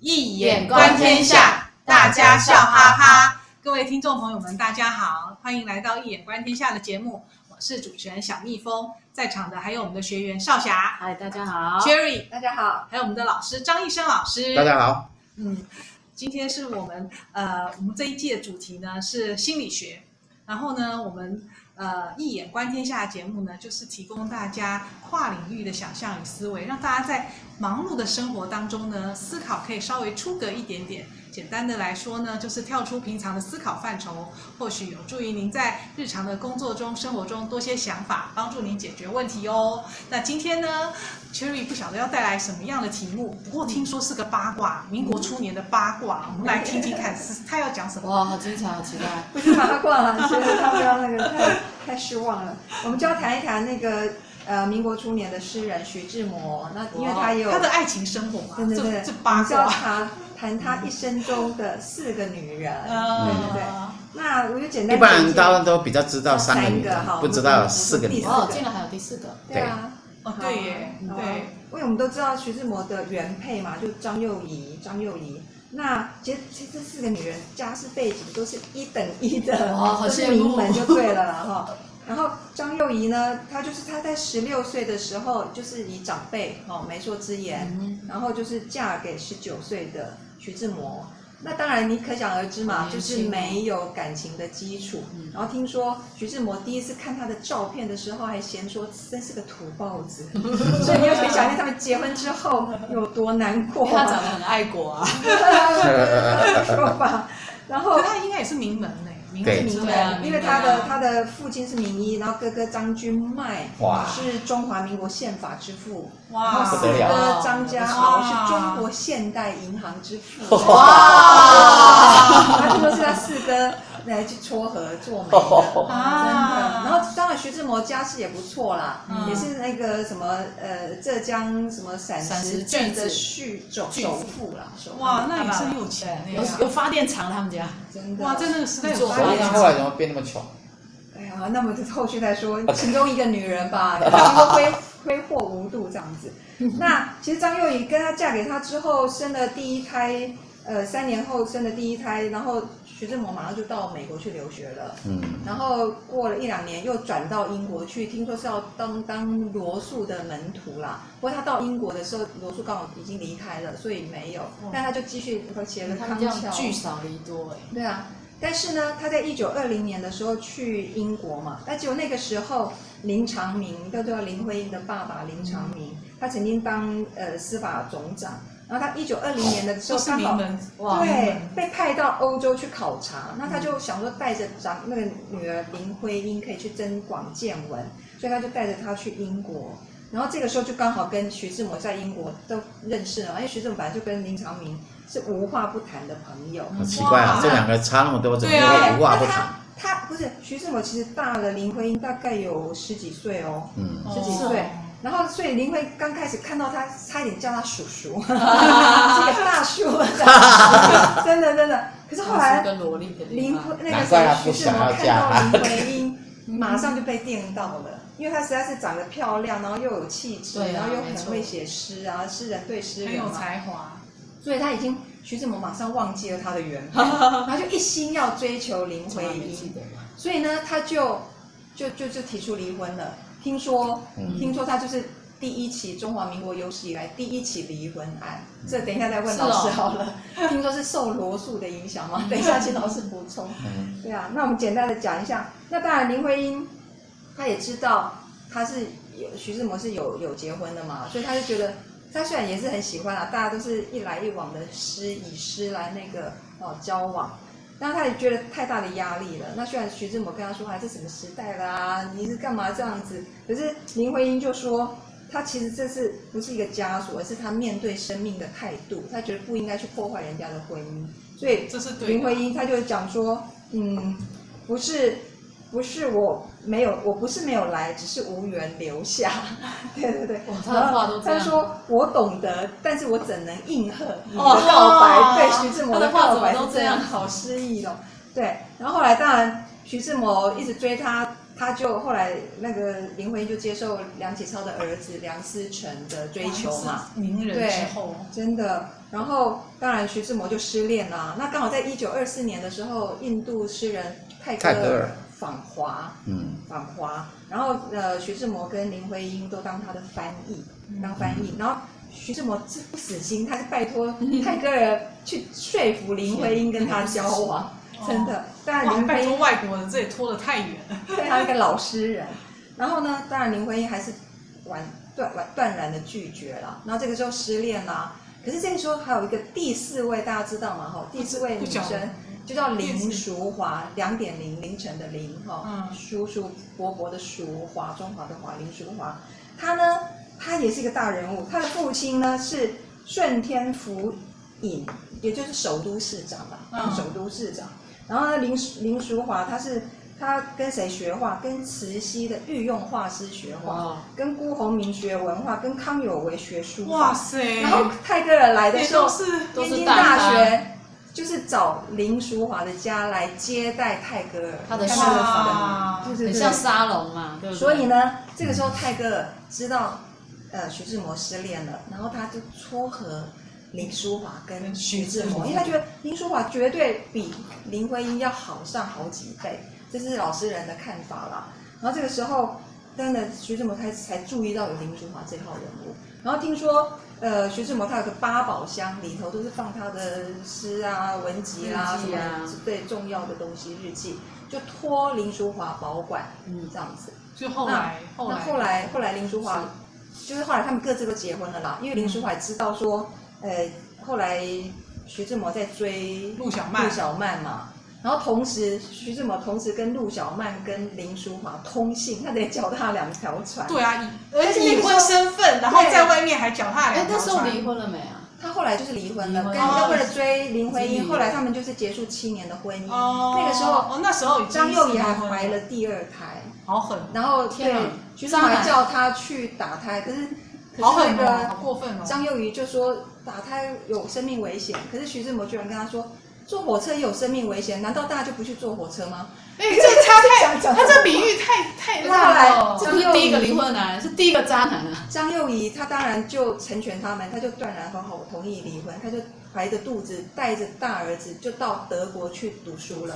易眼观天下，大家笑哈哈。各位听众朋友们，大家好，欢迎来到《一眼观天下》的节目。我是主持人小蜜蜂，在场的还有我们的学员少霞，嗨，大家好；Jerry，大家好；还有我们的老师张医生老师，大家好。嗯，今天是我们呃，我们这一季的主题呢是心理学。然后呢，我们呃一眼观天下的节目呢，就是提供大家跨领域的想象与思维，让大家在忙碌的生活当中呢，思考可以稍微出格一点点。简单的来说呢，就是跳出平常的思考范畴，或许有助于您在日常的工作中、生活中多些想法，帮助您解决问题哦。那今天呢，Cherry 不晓得要带来什么样的题目，不过听说是个八卦，民国初年的八卦，我们来听听看，是他要讲什么？哇，好精彩，好期待！不是八卦了，觉得他不要那个太太失望了。我们就要谈一谈那个。呃，民国初年的诗人徐志摩，那因为他有他的爱情生活嘛，对对对，这，这八卦，他谈他一生中的四个女人，嗯、对。对对。那我就简单，一般人大部分都比较知道三个女人，个不知道有四个女人。哦，竟然还有第四个，对啊，哦对耶，对，因为我们都知道徐志摩的原配嘛，就张幼仪，张幼仪。那其实其实这四个女人家世背景都是一等一的，哦、都是名门就对了哈。然后张幼仪呢，她就是她在十六岁的时候，就是以长辈哦媒妁之言，嗯、然后就是嫁给十九岁的徐志摩。那当然你可想而知嘛，就是没有感情的基础。嗯、然后听说徐志摩第一次看他的照片的时候，还嫌说真是个土包子。所以你就可以想象他们结婚之后有多难过。他长得很爱国啊，说吧。然后他应该也是名门呢。对，名门，因为他的他的父亲是名医，然后哥哥张君迈是中华民国宪法之父，哇，然后四哥张家豪是中国现代银行之父，哇，他听说是他四哥来去撮合做媒的，啊，真的。然后当然徐志摩家世也不错啦，也是那个什么呃浙江什么陕西郡的续首首富啦，哇，那也是有钱，有有发电厂他们家，真的，哇，在那个时代有发。电厂。后来怎么变那么穷？哎呀，那么后续再说，其中一个女人吧，挥挥霍无度这样子。那其实张幼仪跟她嫁给他之后，生了第一胎，呃，三年后生的第一胎，然后徐志摩马上就到美国去留学了。嗯。然后过了一两年，又转到英国去，听说是要当当罗素的门徒啦。不过他到英国的时候，罗素刚好已经离开了，所以没有。但他就继续和写了《康桥》，聚少离多哎。对啊。但是呢，他在一九二零年的时候去英国嘛，那就那个时候林长明，叫做林徽因的爸爸林长民，他曾经当呃司法总长，然后他一九二零年的时候刚好对被派到欧洲去考察，那他就想说带着长那个女儿林徽因可以去增广见闻，所以他就带着她去英国，然后这个时候就刚好跟徐志摩在英国都认识了，因为徐志摩本来就跟林长民。是无话不谈的朋友，很奇怪啊，这两个差那么多，怎么会无话不谈？他不是徐志摩，其实大了林徽因大概有十几岁哦，嗯，十几岁。然后所以林徽刚开始看到他，差一点叫他叔叔，是个大叔，真的真的。可是后来林徽那个时候徐志摩看到林徽因，马上就被电到了，因为她实在是长得漂亮，然后又有气质，然后又很会写诗啊，诗人对诗人很有才华。所以他已经徐志摩马上忘记了他的原配，然后就一心要追求林徽因，所以呢，他就就就就提出离婚了。听说，嗯、听说他就是第一起中华民国有史以来第一起离婚案。这等一下再问老师好了。哦、听说是受罗素的影响吗？等一下请老师补充。对啊，那我们简单的讲一下。那当然，林徽因她也知道她是有徐志摩是有有结婚的嘛，所以她就觉得。她虽然也是很喜欢啊，大家都是一来一往的诗，以诗来那个哦交往，但他也觉得太大的压力了。那虽然徐志摩跟他说，话这什么时代啦，你是干嘛这样子？可是林徽因就说，他其实这是不是一个枷锁，而是他面对生命的态度，他觉得不应该去破坏人家的婚姻。所以林徽因他就讲说，嗯，不是。不是我没有，我不是没有来，只是无缘留下。对对对，他的话都这样。他说我懂得，但是我怎能应和你的告白？哦、对，徐志摩的告白是这样，好诗意哦。对，然后后来当然徐志摩一直追他，他就后来那个林徽因就接受梁启超的儿子梁思成的追求嘛，名人之后，真的。然后当然徐志摩就失恋了。那刚好在一九二四年的时候，印度诗人泰戈尔访华，嗯，访华。然后呃，徐志摩跟林徽因都当他的翻译，当翻译。然后徐志摩不死心，他是拜托泰戈尔去说服林徽因跟他交往。真的，当然林徽因外国人这也拖得太远了。对，他是个老诗人。然后呢，当然林徽因还是完断完断然的拒绝了。然后这个时候失恋了。可是这个时候还有一个第四位，大家知道吗？哈，第四位女生就叫林淑华，两点零凌晨的林哈，叔叔伯伯的叔，华中华的华，林淑华。她呢，她也是一个大人物。她的父亲呢是顺天府尹，也就是首都市长了，首都市长。然后呢，林林淑华，她是她跟谁学画？跟慈禧的御用画师学画，跟辜鸿铭学文化，跟康有为学书法。哇塞！然后泰戈尔来的时候，天津大学就是找林淑华的家来接待泰戈尔，他的书房，就是很像沙龙嘛。对对，所以呢，这个时候泰戈尔知道呃徐志摩失恋了，然后他就撮合。林淑华跟徐志摩，因为他觉得林淑华绝对比林徽因要好上好几倍，这是老实人的看法啦。然后这个时候，真的徐志摩才才注意到有林淑华这号人物。然后听说，呃，徐志摩他有个八宝箱，里头都是放他的诗啊、文集啦、啊、什么最重要的东西、日记，就托林淑华保管，嗯，这样子。就后来，那后来，后来，后来林淑华，就是后来他们各自都结婚了啦，因为林淑华知道说。呃，后来徐志摩在追陆小曼，陆小曼嘛，然后同时徐志摩同时跟陆小曼跟林淑华通信，他得脚踏两条船。对啊，而且已婚身份，然后在外面还脚踏两条船。哎，那时候离婚了没啊？他后来就是离婚了，跟他为了追林徽因，后来他们就是结束七年的婚姻。哦那个时候，哦，那时候张幼仪还怀了第二胎，好狠。然后对，徐志摩还叫他去打胎，可是。好狠哦！好过分哦！张幼仪就说打胎有生命危险，可是徐志摩居然跟他说坐火车也有生命危险，难道大家就不去坐火车吗？哎，这他太他这比喻太太烂了。这不是第一个离婚的男人，是第一个渣男啊！张幼仪他当然就成全他们，他就断然很好我同意离婚，他就怀着肚子带着大儿子就到德国去读书了，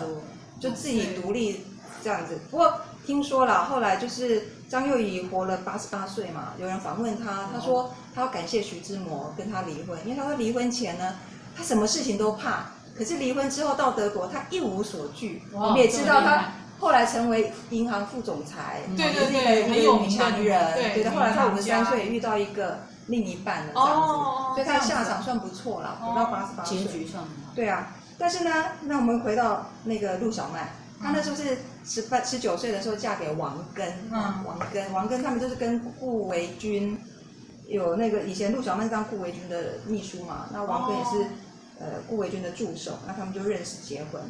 就自己独立这样子。不过听说了，后来就是。张幼仪活了八十八岁嘛，有人访问他，他说他要感谢徐志摩跟他离婚，因为他说离婚前呢，他什么事情都怕，可是离婚之后到德国，他一无所惧。我们也知道他后来成为银行副总裁，对对对，很有名的女人。对的，后来他五十三岁遇到一个另一半了，这样子，所以他的下场算不错了，活到八十八岁。结局算。对啊，但是呢，那我们回到那个陆小曼。她那时候是十八、十九岁的时候嫁给王根，嗯，王根，王根他们就是跟顾维钧有那个以前陆小曼当顾维钧的秘书嘛，那王根也是呃顾维钧的助手，那他们就认识结婚。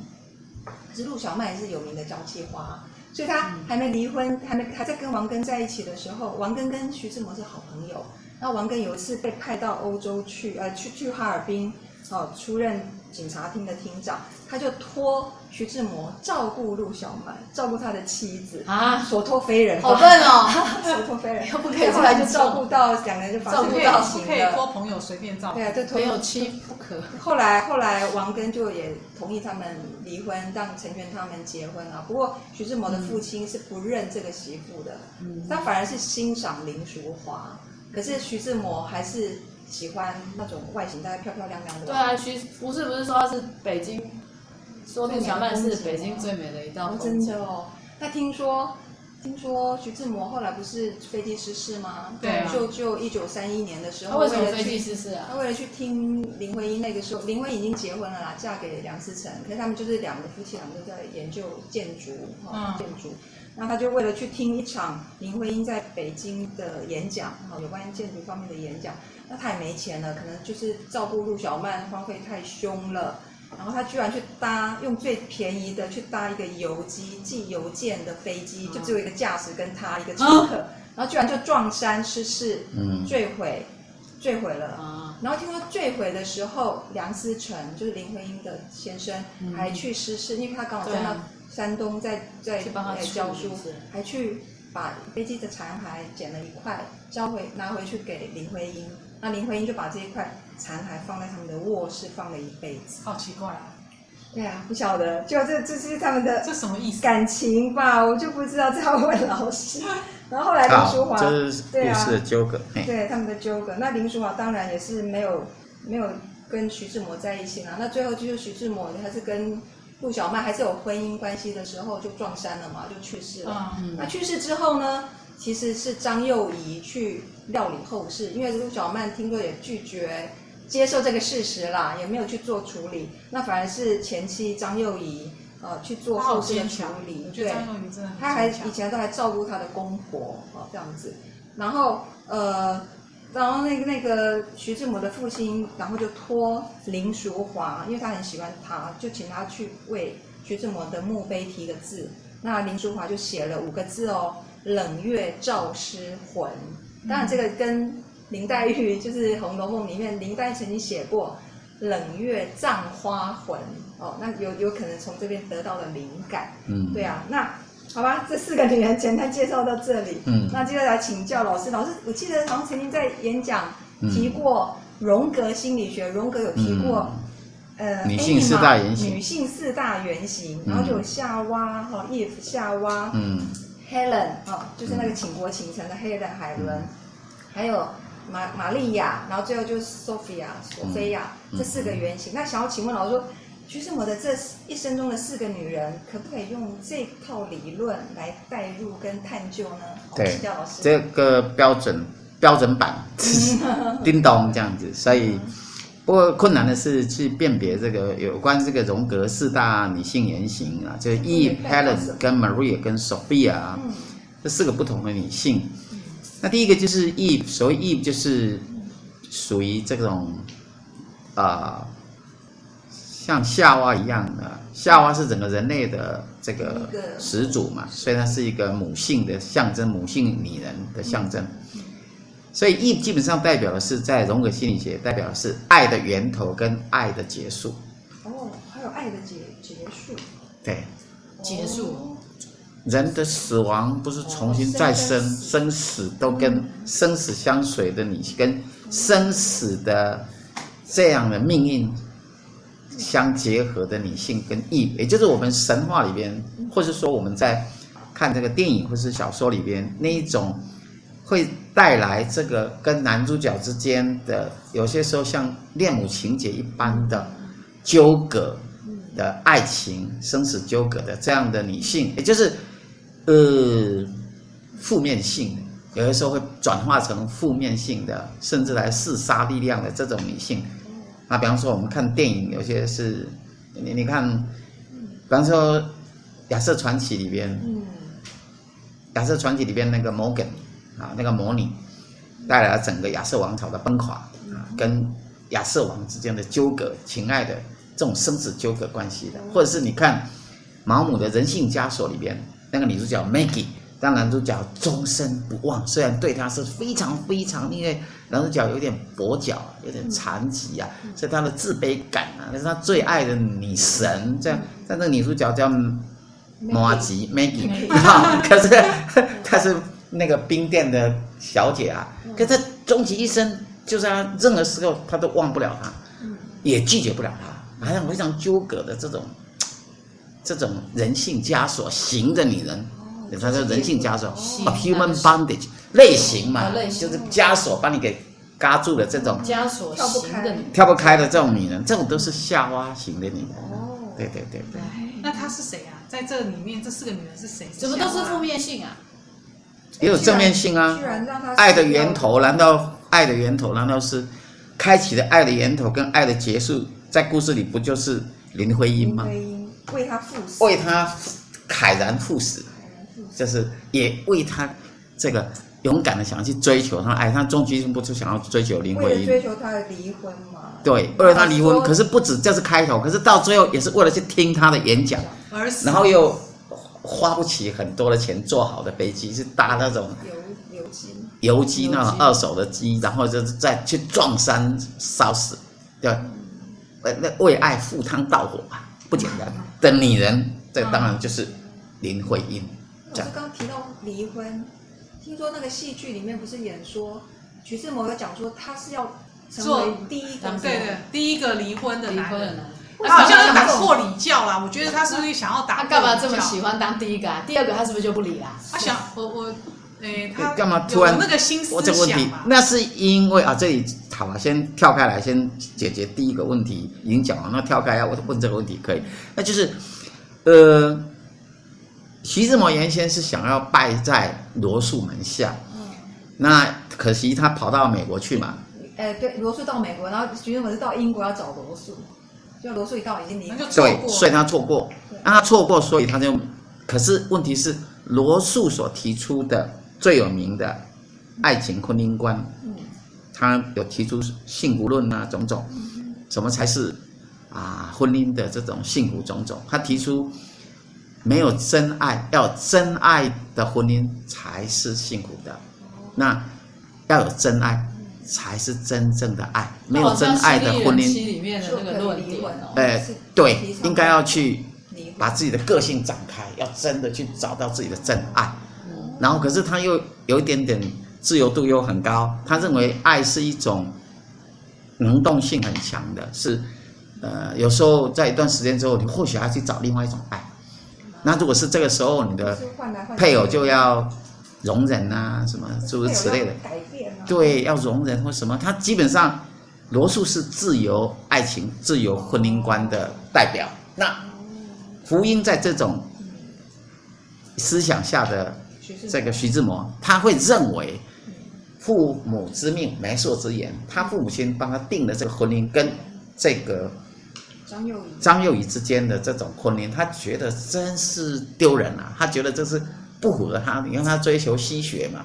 可是陆小曼也是有名的娇妻花，所以她还没离婚，还没还在跟王根在一起的时候，王根跟徐志摩是好朋友。那王根有一次被派到欧洲去，呃，去去哈尔滨，哦，出任警察厅的厅长，他就托。徐志摩照顾陆小曼，照顾他的妻子啊，所托非人，好笨哦，所托非人，又不可以出来就照顾到两个人就发生关系了，可以托朋友随便照顾，对啊，就没有妻不可。后来后来王根就也同意他们离婚，让成全他们结婚啊。不过徐志摩的父亲是不认这个媳妇的，嗯，他反而是欣赏林淑华，可是徐志摩还是喜欢那种外形大概漂漂亮亮的。对啊，徐不是不是说他是北京。说陆小曼是北京最美的一道风景。真的哦。那听说，听说徐志摩后来不是飞机失事吗？对啊。就就一九三一年的时候，他为什么飞机失事啊？他为了去听林徽因，那个时候林徽因已经结婚了啦，嫁给梁思成。可是他们就是两个夫妻两个在研究建筑，哈，建筑。那他就为了去听一场林徽因在北京的演讲，哈，有关于建筑方面的演讲。那他也没钱了，可能就是照顾陆小曼花费太凶了。然后他居然去搭，用最便宜的去搭一个邮机寄邮件的飞机，就只有一个驾驶跟他一个乘客，然后居然就撞山失事，坠毁，坠毁了。然后听说坠毁的时候，梁思成就是林徽因的先生还去失事，因为他刚好在那山东在在去帮他教书，还去把飞机的残骸捡了一块交回拿回去给林徽因，那林徽因就把这一块残骸放在他们的卧室放了一辈子。好奇怪啊！对啊，不晓得，就这这是他们的这什么意思？感情吧，我就不知道，这要问老师。然后后来林淑华，这是故事的纠葛，对，啊、对他们的纠葛。那林淑华当然也是没有没有跟徐志摩在一起啦。那最后就是徐志摩还是跟陆小曼还是有婚姻关系的时候就撞衫了嘛，就去世了。嗯、那去世之后呢，其实是张幼仪去料理后事，因为陆小曼听说也拒绝。接受这个事实啦，也没有去做处理，那反而是前妻张幼仪呃去做后事的处理。对，他还以前都还照顾他的公婆哦这样子，然后呃，然后那个那个徐志摩的父亲，然后就托林淑华，因为他很喜欢他，就请他去为徐志摩的墓碑题个字。那林淑华就写了五个字哦：冷月照尸魂。当然这个跟林黛玉就是《红楼梦》里面，林黛玉曾经写过“冷月葬花魂”哦，那有有可能从这边得到了灵感。嗯，对啊，那好吧，这四个女人简单介绍到这里。嗯，那接下来请教老师，老师，我记得好像曾经在演讲提过荣格心理学，荣格有提过，嗯、呃，女性四大原型，女性四大原型，然后就有夏娃哈，Eve 夏娃，嗯，Helen 啊，就是那个倾国倾城的 Helen 海伦，嗯、还有。玛玛利亚，然后最后就是 Sophia 索菲亚、嗯、这四个原型。嗯、那想要请问老师说，徐志摩的这一生中的四个女人，可不可以用这套理论来代入跟探究呢？对，老师这个标准标准版，叮咚这样子。所以，不过困难的是去辨别这个有关这个荣格四大女性原型啊，就是 Eve、Helen 跟 Maria 跟 Sophia、嗯、这四个不同的女性。那第一个就是 Eve，所谓 Eve 就是属于这种啊、呃，像夏娃一样的，夏娃是整个人类的这个始祖嘛，所以它是一个母性的象征，母性女人的象征。所以 Eve 基本上代表的是在荣格心理学，代表的是爱的源头跟爱的结束。哦，还有爱的结结束。对，结束。人的死亡不是重新再生，生死都跟生死相随的你，跟生死的这样的命运相结合的女性跟异，也就是我们神话里边，或者说我们在看这个电影或是小说里边那一种，会带来这个跟男主角之间的有些时候像恋母情结一般的纠葛的爱情，生死纠葛的这样的女性，也就是。呃，负面性的，有的时候会转化成负面性的，甚至来嗜杀力量的这种女性。那比方说，我们看电影，有些是，你你看，比方说《亚瑟传奇》里边，《亚瑟传奇》里边那个摩根啊，那个魔女，带来了整个亚瑟王朝的崩垮啊，跟亚瑟王之间的纠葛、情爱的这种生死纠葛关系的，或者是你看毛姆的《人性枷锁》里边。那个女主角 Maggie，当男主角终身不忘，虽然对她是非常非常，因为男主角有点跛脚，有点残疾啊，所以他的自卑感啊，那是他最爱的女神。这样，但那个女主角叫马吉 Maggie，哈，可是她是那个冰店的小姐啊，可是她终其一生，就是她任何时候她都忘不了她，也拒绝不了她，好像非常纠葛的这种。这种人性枷锁型的女人，她说人性枷锁，human bondage 类型嘛，就是枷锁把你给嘎住了这种枷锁型的女人，跳不开的这种女人，这种都是夏娃型的女人。哦，对对对对。那她是谁啊？在这里面，这四个女人是谁？怎么都是负面性啊？也有正面性啊。爱的源头，难道爱的源头难道是开启的爱的源头跟爱的结束，在故事里不就是林徽因吗？为他赴死，为他慨然赴死，就是也为他这个勇敢的想要去追求他爱，他终其不出想要追求林徽因，追求他的离婚嘛？对，为了他离婚，可是不止这是开头，可是到最后也是为了去听他的演讲，然后又花不起很多的钱做好的飞机，是搭那种游游机，游机那种二手的机，然后就是再去撞山烧死，对，那为爱赴汤蹈火啊！不简单的女人，这当然就是林徽因。老师刚提到离婚，听说那个戏剧里面不是演说徐志摩有讲说他是要成为第一个对对第一个离婚的男人。他好像是打破礼教啦，我觉得他是不是想要打？他干嘛这么喜欢当第一个啊？第二个他是不是就不理啦？他想我我，诶，他干嘛突然那个心思我这个问题，那是因为啊，这里好吧，先跳开来，先解决第一个问题，已经讲了。那跳开啊，我问这个问题可以？那就是，呃，徐志摩原先是想要拜在罗素门下，嗯，那可惜他跑到美国去嘛。诶，对，罗素到美国，然后徐志摩是到英国要找罗素。就罗素一到已经离开，对，所以他错过，让他错过，所以他就，可是问题是罗素所提出的最有名的爱情婚姻观，嗯，他有提出幸福论啊，种种，什么才是啊婚姻的这种幸福种种？他提出没有真爱，要真爱的婚姻才是幸福的，那要有真爱。才是真正的爱，没有真爱的婚姻。里面的那个论点哦，哎，对，应该要去把自己的个性展开，要真的去找到自己的真爱。然后，可是他又有一点点自由度又很高，他认为爱是一种能动性很强的，是呃，有时候在一段时间之后，你或许还要去找另外一种爱。那如果是这个时候，你的配偶就要。容忍啊，什么诸如此类的，对，要容忍或什么，他基本上，罗素是自由爱情、自由婚姻观的代表。那福音在这种思想下的这个徐志摩，他会认为父母之命、媒妁之言，他父母亲帮他定了这个婚姻，跟这个张幼仪张幼仪之间的这种婚姻，他觉得真是丢人啊，他觉得这是。不符合他，因为他追求西学嘛，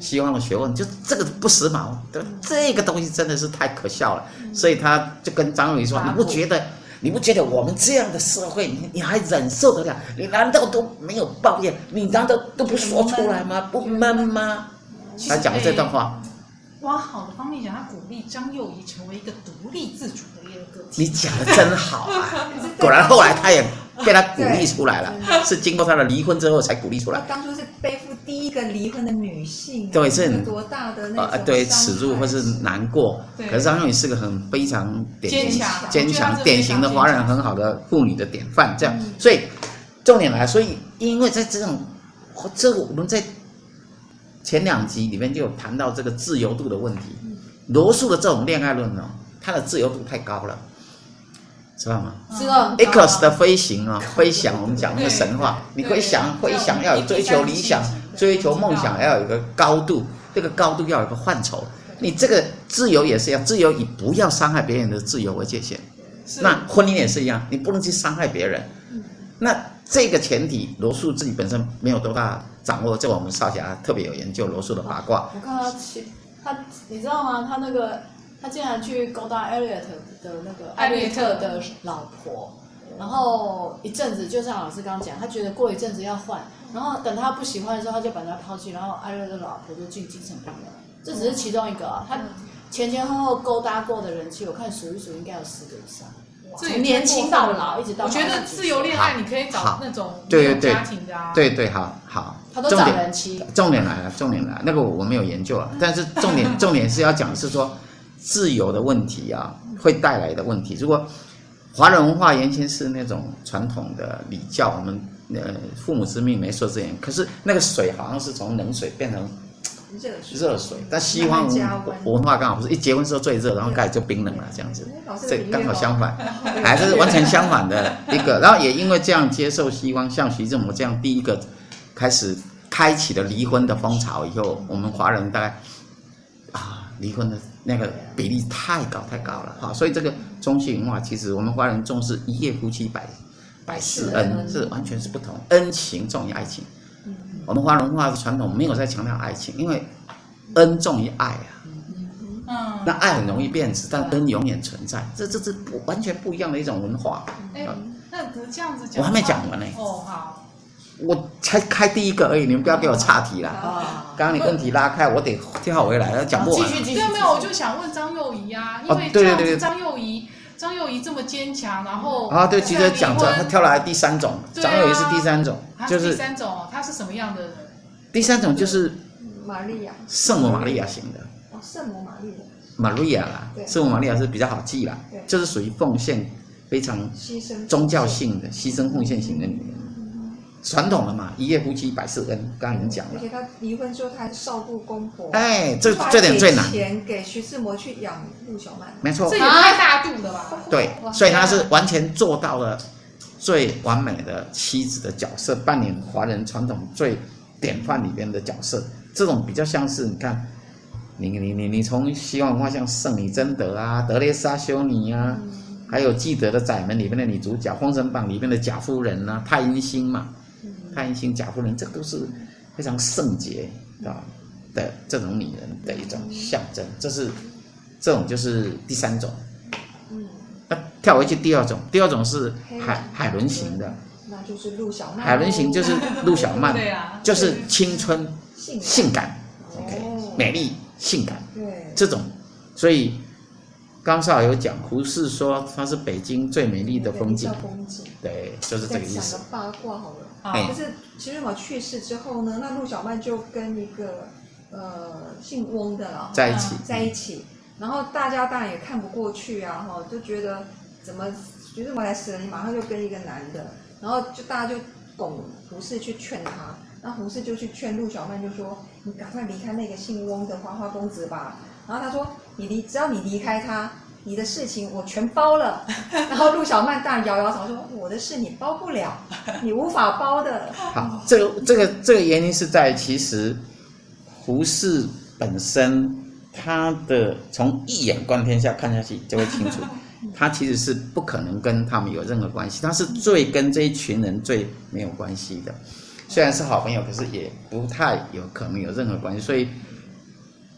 西方的学问，就这个不时髦，对，这个东西真的是太可笑了。所以他就跟张幼仪说：“你不觉得？你不觉得我们这样的社会，你你还忍受得了？你难道都没有抱怨？你难道都不说出来吗？不闷吗？”他讲的这段话。往好的方面讲，他鼓励张幼仪成为一个独立自主的一个个体。你讲的真好啊！果然后来他也。被他鼓励出来了，是经过他的离婚之后才鼓励出来。当初是背负第一个离婚的女性，对，是多大的那啊，对，耻辱或是难过。可是张幼仪是个很非常典型、坚强、典型的华人很好的妇女的典范。这样，所以重点来，所以因为在这种，这我们在前两集里面就有谈到这个自由度的问题。罗素的这种恋爱论呢，它的自由度太高了。知道吗？知道。X 的飞行啊，飞翔，我们讲那个神话，你可以想，飞翔要有追求理想、追求梦想，要有一个高度，这个高度要有一个范畴。你这个自由也是一样，自由以不要伤害别人的自由为界限。那婚姻也是一样，你不能去伤害别人。那这个前提，罗素自己本身没有多大掌握，这我们少侠特别有研究罗素的八卦。我看他，他，你知道吗？他那个。他竟然去勾搭艾略特的那个艾略特的老婆，然后一阵子，就像老师刚刚讲，他觉得过一阵子要换，然后等他不喜欢的时候，他就把他抛弃，然后艾略特的老婆就进精神病院。这只是其中一个啊，他前前后后勾搭过的人气，我看数一数应该有十个以上。从年轻到老，一直到。我觉得自由恋爱你可以找那种没有家庭的啊。对对，好好。他都找人妻。重点来了，重点来了，那个我没有研究啊，但是重点 重点是要讲的是说。自由的问题啊，会带来的问题。如果华人文化原先是那种传统的礼教，我们呃父母之命，媒妁之言。可是那个水好像是从冷水变成热水，但西方文化刚好不是一结婚时候最热，然后开始就冰冷了这样子。这刚好相反，还是完全相反的一个。然后也因为这样接受西方，像徐志摩这样第一个开始开启了离婚的风潮以后，我们华人大概啊离婚的。那个比例太高太高了哈，所以这个中西文化其实我们华人重视一夜夫妻百百世恩，是完全是不同，恩情重于爱情。我们华人文化的传统没有在强调爱情，因为恩重于爱啊。嗯，那爱很容易变质，但恩永远存在，这这是不完全不一样的一种文化。哎，那这样子讲，我还没讲完呢。哦，好。我才开第一个而已，你们不要给我岔题了。啊，刚刚你问题拉开，我得跳回来，讲不完。继续继续。对，没有，我就想问张幼仪啊，因为这样子张幼仪张幼仪这么坚强，然后啊，对，其实讲着他跳来第三种，张幼仪是第三种，就是第三种，他是什么样的人？第三种就是玛利亚，圣母玛利亚型的。哦，圣母玛利亚。玛利亚啦，圣母玛利亚是比较好记啦，就是属于奉献非常牺牲宗教性的牺牲奉献型的女人。传统的嘛，一夜夫妻百事恩，刚刚已经讲了。而且他离婚之后，他还照顾公婆。哎，这这点最难。钱给徐志摩去养陆小曼。没错。这也太大度了吧？对，所以他是完全做到了最完美的妻子的角色，扮演华人传统最典范里边的角色。这种比较像是你看，你你你你从西方文化像圣女贞德啊、德蕾莎修女啊，嗯、还有记得的窄门里面的女主角，封神榜里面的贾夫人啊，太阴星嘛。太阴星贾夫人，这都是非常圣洁啊的这种女人的一种象征。这是这种就是第三种。嗯。那跳回去第二种，第二种是海海伦型的。那就是陆小曼。海伦型就是陆小曼，就是青春、性感，OK，美丽、性感。对。这种，所以。刚才有讲，胡适说它是北京最美丽的风景。风景。对，就是这个意思。讲个八卦好了，啊，就是徐志摩去世之后呢，那陆小曼就跟一个呃姓翁的了在一起，在一起。然后大家当然也看不过去啊，哈，就觉得怎么徐志摩来死了，你马上就跟一个男的，然后就大家就拱胡适去劝他，那胡适就去劝陆小曼，就说你赶快离开那个姓翁的花花公子吧。然后他说：“你离，只要你离开他，你的事情我全包了。”然后陆小曼当然摇摇头说：“我的事你包不了，你无法包的。”好，这个这个这个原因是在其实胡适本身他的从一眼观天下看下去就会清楚，他其实是不可能跟他们有任何关系，他是最跟这一群人最没有关系的。虽然是好朋友，可是也不太有可能有任何关系，所以。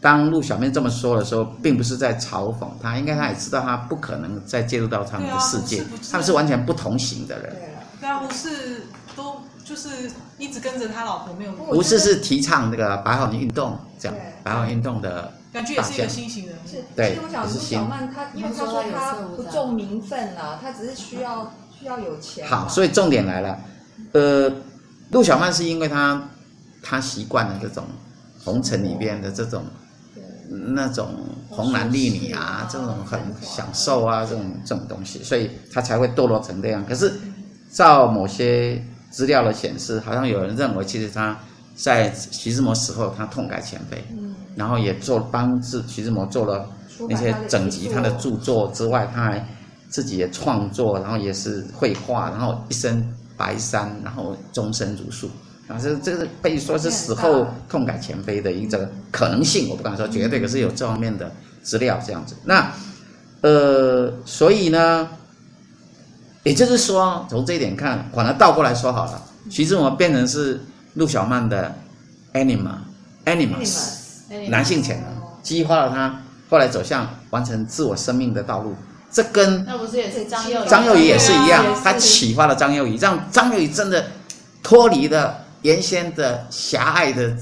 当陆小曼这么说的时候，并不是在嘲讽他，应该他也知道他不可能再介入到他们的世界，啊、他们是完全不同型的人。对啊，胡适都就是一直跟着他老婆没有。胡适是提倡这个白话文运动，这样白话文运动的感觉也是一个新型人。是，对，我想陆小曼她，因为她说她不重名分了，她只是需要需要有钱。好，所以重点来了，呃，陆小曼是因为她她习惯了这种红尘里边的这种。那种红男绿女啊，这种很享受啊，这种这种东西，所以他才会堕落成这样。可是，照某些资料的显示，好像有人认为，其实他在徐志摩死后，他痛改前非，然后也做帮助徐志摩做了那些整集他的著作之外，他还自己也创作，然后也是绘画，然后一身白衫，然后终身如数。啊，这这个可以说是死后痛改前非的一个可能性，我不敢说绝对，可是有这方面的资料这样子。那，呃，所以呢，也就是说，从这一点看，反而倒过来说好了，徐志摩变成是陆小曼的 anima，animus，男性潜能，激发了他后来走向完成自我生命的道路。这跟那不是也是张幼仪？张幼仪也是一样，他启发了张幼仪，让张幼仪真的脱离了。原先的狭隘的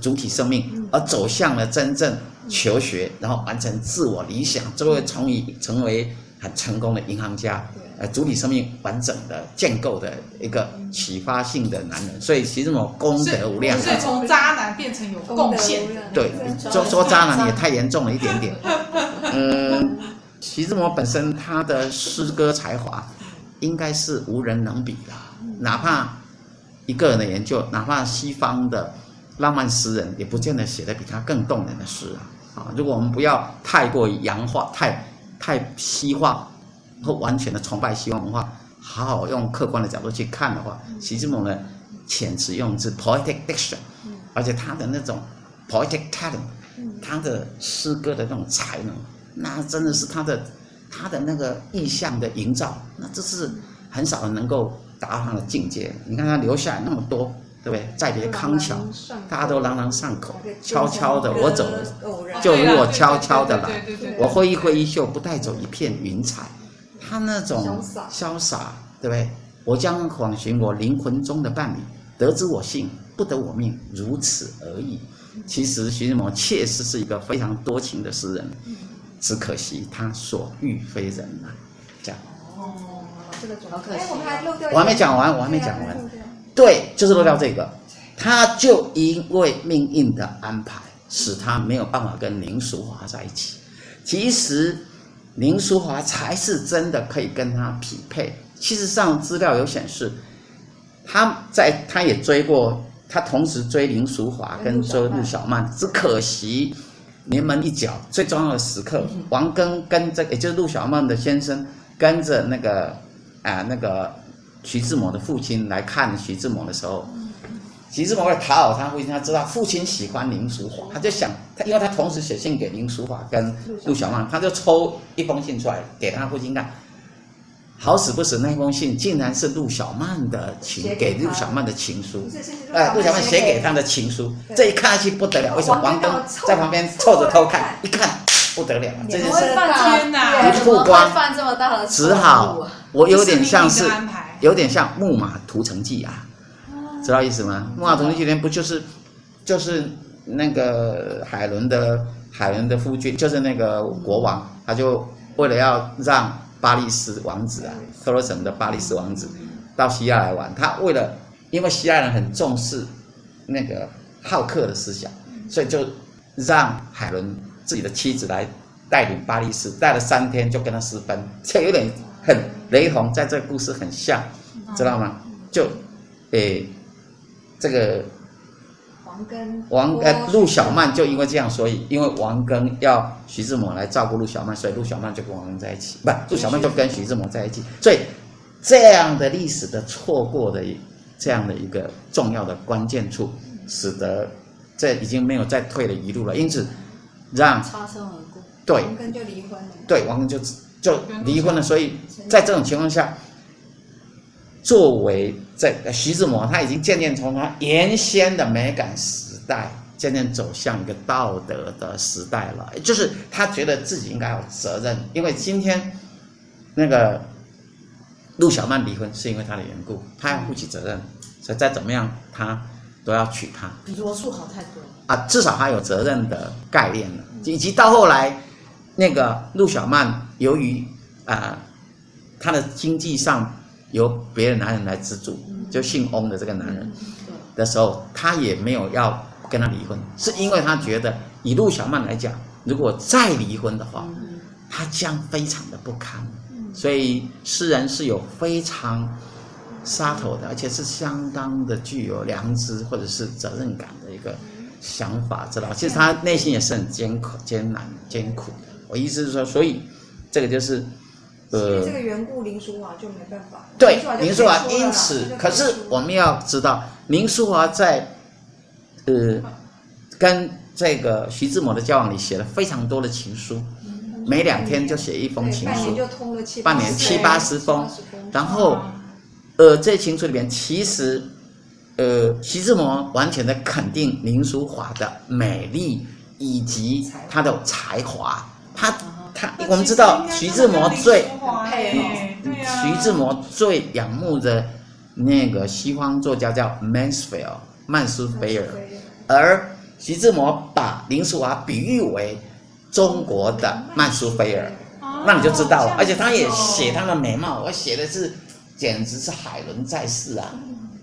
主体生命，而走向了真正求学，然后完成自我理想，最后从以成为很成功的银行家，呃，主体生命完整的建构的一个启发性的男人。所以其实我功德无量。所以从渣男变成有贡献。对，说说渣男也太严重了一点点。嗯，徐志摩本身他的诗歌才华，应该是无人能比的，哪怕。一个人的研究，哪怕西方的浪漫诗人，也不见得写的比他更动人的诗啊！啊，如果我们不要太过于洋化、太太西化或完全的崇拜西方文化，好好用客观的角度去看的话，徐志摩的遣词用字 （poetic diction），而且他的那种 poetic talent，他的诗歌的那种才能，那真的是他的他的那个意象的营造，那这是很少人能够。达到他的境界，你看他留下来那么多，对不对？再别康桥，大家都朗朗上口，悄悄的我走了，就如我悄悄的来，我挥一挥衣袖，不带走一片云彩。他那种潇洒，对不对？我将访寻我灵魂中的伴侣，得知我幸，不得我命，如此而已。其实徐志摩确实是一个非常多情的诗人，只可惜他所遇非人呐。好可惜哎，我们还漏掉，我还没讲完，我还没讲完。对，就是漏掉这个，他就因为命运的安排，使他没有办法跟林淑华在一起。其实林淑华才是真的可以跟他匹配。其实上，资料有显示，他在他也追过，他同时追林淑华跟追陆小曼，只可惜临门一脚，最重要的时刻，王庚跟这个也就是陆小曼的先生跟着那个啊、呃、那个徐志摩的父亲来看徐志摩的时候，徐志摩为了讨好他父亲，他知道父亲喜欢林淑华，他就想他，因为他同时写信给林淑华跟陆小曼，他就抽一封信出来给他父亲看。好死不死，那封信竟然是陆小曼的情，给陆小曼的情书。哎，陆小曼写给他的情书，这一看下去不得了。为什么？王刚在旁边凑着偷看，一看不得了，这件事天哪！一曝光，只好我有点像是，有点像《木马屠城记》啊，知道意思吗？《木马屠城记》里面不就是，就是那个海伦的海伦的夫君，就是那个国王，他就为了要让。巴利斯王子啊，特洛城的巴利斯王子到西亚来玩。他为了，因为西亚人很重视那个好客的思想，所以就让海伦自己的妻子来带领巴利斯，带了三天就跟他私奔，这有点很雷同，在这个故事很像，知道吗？就，诶，这个。王庚，王呃陆小曼就因为这样，所以因为王庚要徐志摩来照顾陆小曼，所以陆小曼就跟王庚在一起，不，陆小曼就跟徐志摩在一起。所以这样的历史的错过的这样的一个重要的关键处，使得这已经没有再退的一路了。因此，让擦身而过，对，王庚就离婚了。对，王庚就就离婚了。所以在这种情况下。作为这个徐志摩，他已经渐渐从他原先的美感时代，渐渐走向一个道德的时代了。就是他觉得自己应该有责任，因为今天那个陆小曼离婚是因为他的缘故，他要负起责任，所以再怎么样他都要娶她。比罗素好太多啊，至少他有责任的概念了，以及到后来那个陆小曼由于啊他的经济上。由别的男人来资助，就姓翁的这个男人的时候，他也没有要跟他离婚，是因为他觉得以陆小曼来讲，如果再离婚的话，他将非常的不堪。所以诗人是有非常杀头的，而且是相当的具有良知或者是责任感的一个想法，知道？其实他内心也是很艰苦、艰难、艰苦的。我意思是说，所以这个就是。呃，这个缘故，林淑华就没办法。对，林淑华，因此，可是我们要知道，林淑华在，呃，跟这个徐志摩的交往里写了非常多的情书，每两天就写一封情书，半年就通了七半年七八十封，然后，呃，这情书里面其实，呃，徐志摩完全的肯定林淑华的美丽以及她的才华，他。他我们知道徐志摩最，徐志摩最仰慕的那个西方作家叫 Mansfield 曼斯菲尔，而徐志摩把林淑华比喻为中国的曼殊菲尔，那你就知道了。而且他也写他的美貌，我写的是简直是海伦在世啊！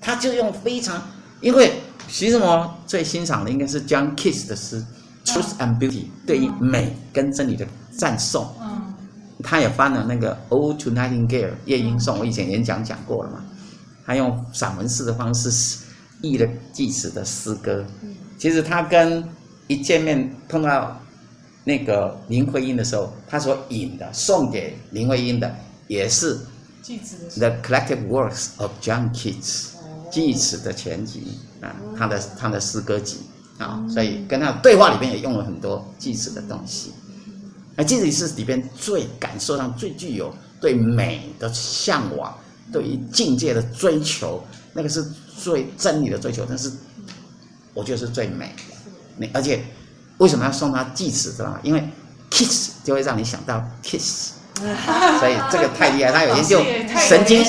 他就用非常，因为徐志摩最欣赏的应该是 John Keats 的诗。Truth and Beauty 对于美跟真理的赞颂，嗯，他也翻了那个《Ode to Nightingale》夜莺颂，我以前演讲讲过了嘛。他用散文式的方式译了济慈的诗歌。其实他跟一见面碰到那个林徽因的时候，他所引的送给林徽因的也是《The Collected Works of John Keats》济慈的全集啊，他的他的诗歌集。啊，所以跟他对话里面也用了很多济慈的东西，而济慈是里边最感受上最具有对美的向往，对于境界的追求，那个是最真理的追求，但是我就是最美的。你而且为什么要送他祭词，知道吗？因为 kiss 就会让你想到 kiss。所以这个太厉害，他有研究 神经，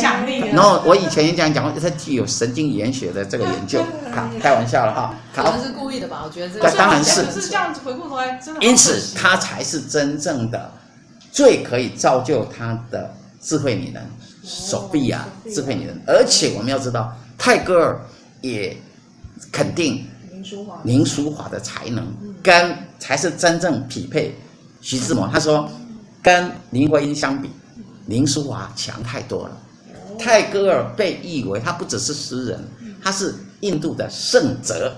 然后我以前也讲讲过，他具有神经语言学的这个研究，开玩笑了哈。可能是故意的吧？我觉得这个当然是。是这样子回过头来，真的。因此，他才是真正的最可以造就他的智慧女人，索菲亚，智慧女人。而且我们要知道，泰戈尔也肯定林淑华，林淑华的才能跟才是真正匹配徐志摩。他说，跟林徽因相比，林淑华强太多了。泰戈尔被誉为他不只是诗人，他是印度的圣哲，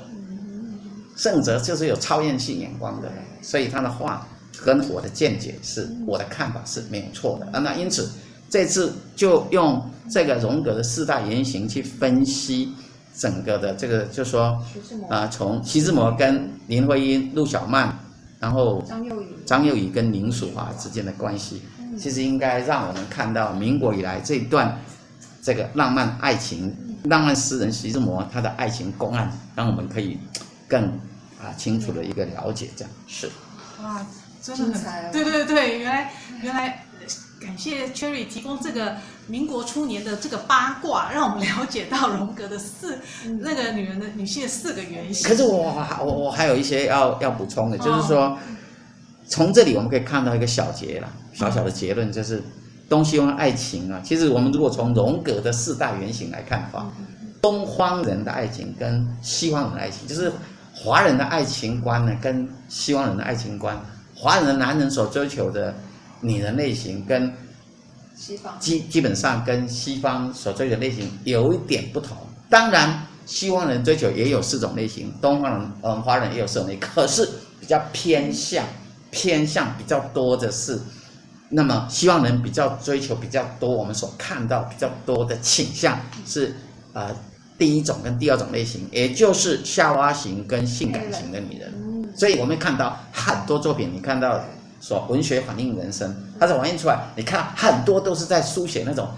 圣哲就是有超验性眼光的，所以他的话跟我的见解是我的看法是没有错的啊。那因此这次就用这个荣格的四大原型去分析整个的这个，就说啊、呃，从徐志摩跟林徽因、陆小曼，然后张幼仪、张幼仪跟林淑华之间的关系，其实应该让我们看到民国以来这一段。这个浪漫爱情，浪漫诗人徐志摩他的爱情公案，让我们可以更啊清楚的一个了解，这样是。哇，真的很，对对对，原来原来感谢 Cherry 提供这个民国初年的这个八卦，让我们了解到荣格的四那个女人的女性的四个原型。可是我我我还有一些要要补充的，就是说，从这里我们可以看到一个小结了，小小的结论就是。东西方爱情啊，其实我们如果从荣格的四大原型来看的话，东方人的爱情跟西方人的爱情，就是华人的爱情观呢，跟西方人的爱情观，华人的男人所追求的女人类型跟西方基基本上跟西方所追求类型有一点不同。当然，西方人追求也有四种类型，东方人嗯华人也有四种类型，可是比较偏向偏向比较多的是。那么，西方人比较追求比较多，我们所看到比较多的倾向是，呃，第一种跟第二种类型，也就是夏娃型跟性感型的女人。所以我们看到很多作品，你看到说文学反映人生，它是反映出来，你看很多都是在书写那种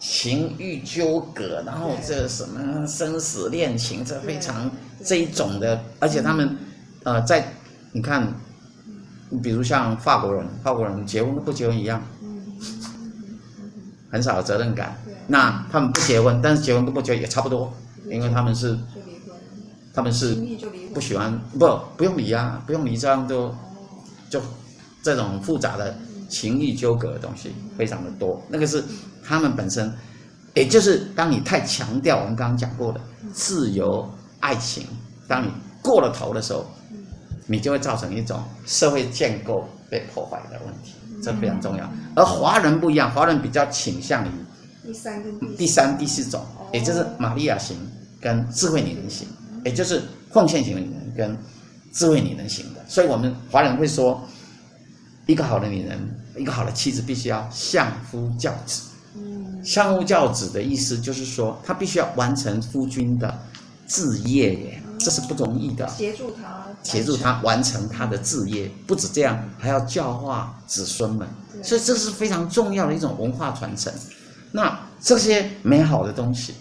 情欲纠葛，然后这什么生死恋情，这非常这一种的，而且他们，呃，在你看。比如像法国人，法国人结婚跟不结婚一样，很少有责任感。那他们不结婚，但是结婚跟不结也差不多，因为他们是，他们是不喜欢不不用离啊，不用离，这样就就这种复杂的情欲纠葛的东西非常的多。那个是他们本身，也就是当你太强调我们刚刚讲过的自由爱情，当你过了头的时候。你就会造成一种社会建构被破坏的问题，这非常重要。而华人不一样，华人比较倾向于第三跟第三、第四种，也就是玛利亚型跟智慧女人型，也就是奉献型的女人跟智慧女人型的。所以我们华人会说，一个好的女人，一个好的妻子，必须要相夫教子。嗯相夫教子的意思就是说，她必须要完成夫君的志业耶。这是不容易的，协助他，协助他完成他的志业。不止这样，还要教化子孙们，所以这是非常重要的一种文化传承。那这些美好的东西，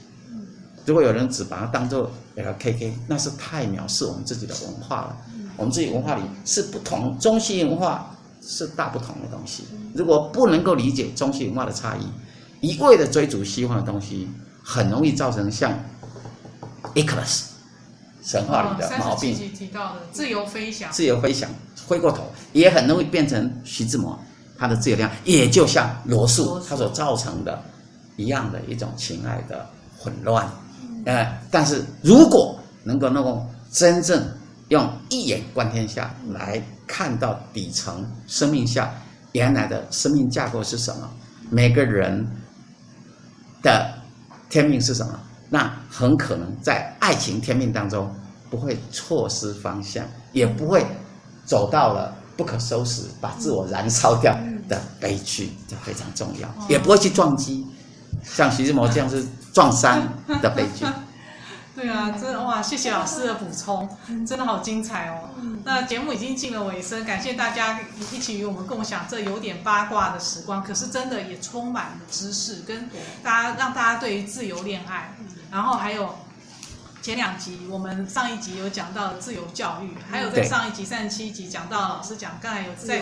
如果有人只把它当做那个 KK，那是太藐视我们自己的文化了。我们自己文化里是不同，中西文化是大不同的东西。如果不能够理解中西文化的差异，一味的追逐西方的东西，很容易造成像 Icarus 神话里的毛病，提到的自由飞翔，自由飞翔，飞过头也很容易变成徐志摩他的自由恋爱，也就像罗素他所造成的一样的一种情爱的混乱。呃，但是如果能够能够真正用一眼观天下来看到底层生命下原来的生命架构是什么，每个人的天命是什么？那很可能在爱情天命当中不会错失方向，也不会走到了不可收拾、把自我燃烧掉的悲剧，这非常重要。也不会去撞击，像徐志摩这样是撞山的悲剧。对啊，真的哇！谢谢老师的补充，真的好精彩哦。那节目已经进了尾声，感谢大家一起与我们共享这有点八卦的时光。可是真的也充满了知识，跟大家让大家对于自由恋爱，然后还有前两集我们上一集有讲到自由教育，还有在上一集三十七集讲到老师讲刚才有在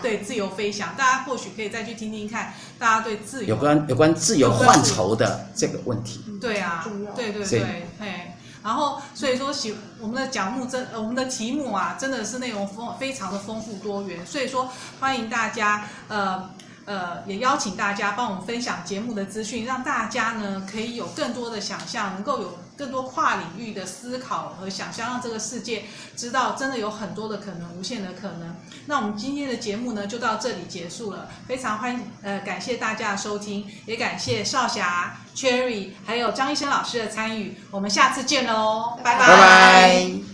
对自由飞翔，大家或许可以再去听听看，大家对自由有关有关自由范畴的这个问题。对啊，对对对，嘿。然后，所以说，喜我们的讲目真，我们的题目啊，真的是内容丰非常的丰富多元。所以说，欢迎大家，呃。呃，也邀请大家帮我们分享节目的资讯，让大家呢可以有更多的想象，能够有更多跨领域的思考和想象，让这个世界知道真的有很多的可能，无限的可能。那我们今天的节目呢就到这里结束了，非常欢迎呃感谢大家的收听，也感谢少霞、Cherry 还有张医生老师的参与，我们下次见喽，拜拜。拜拜。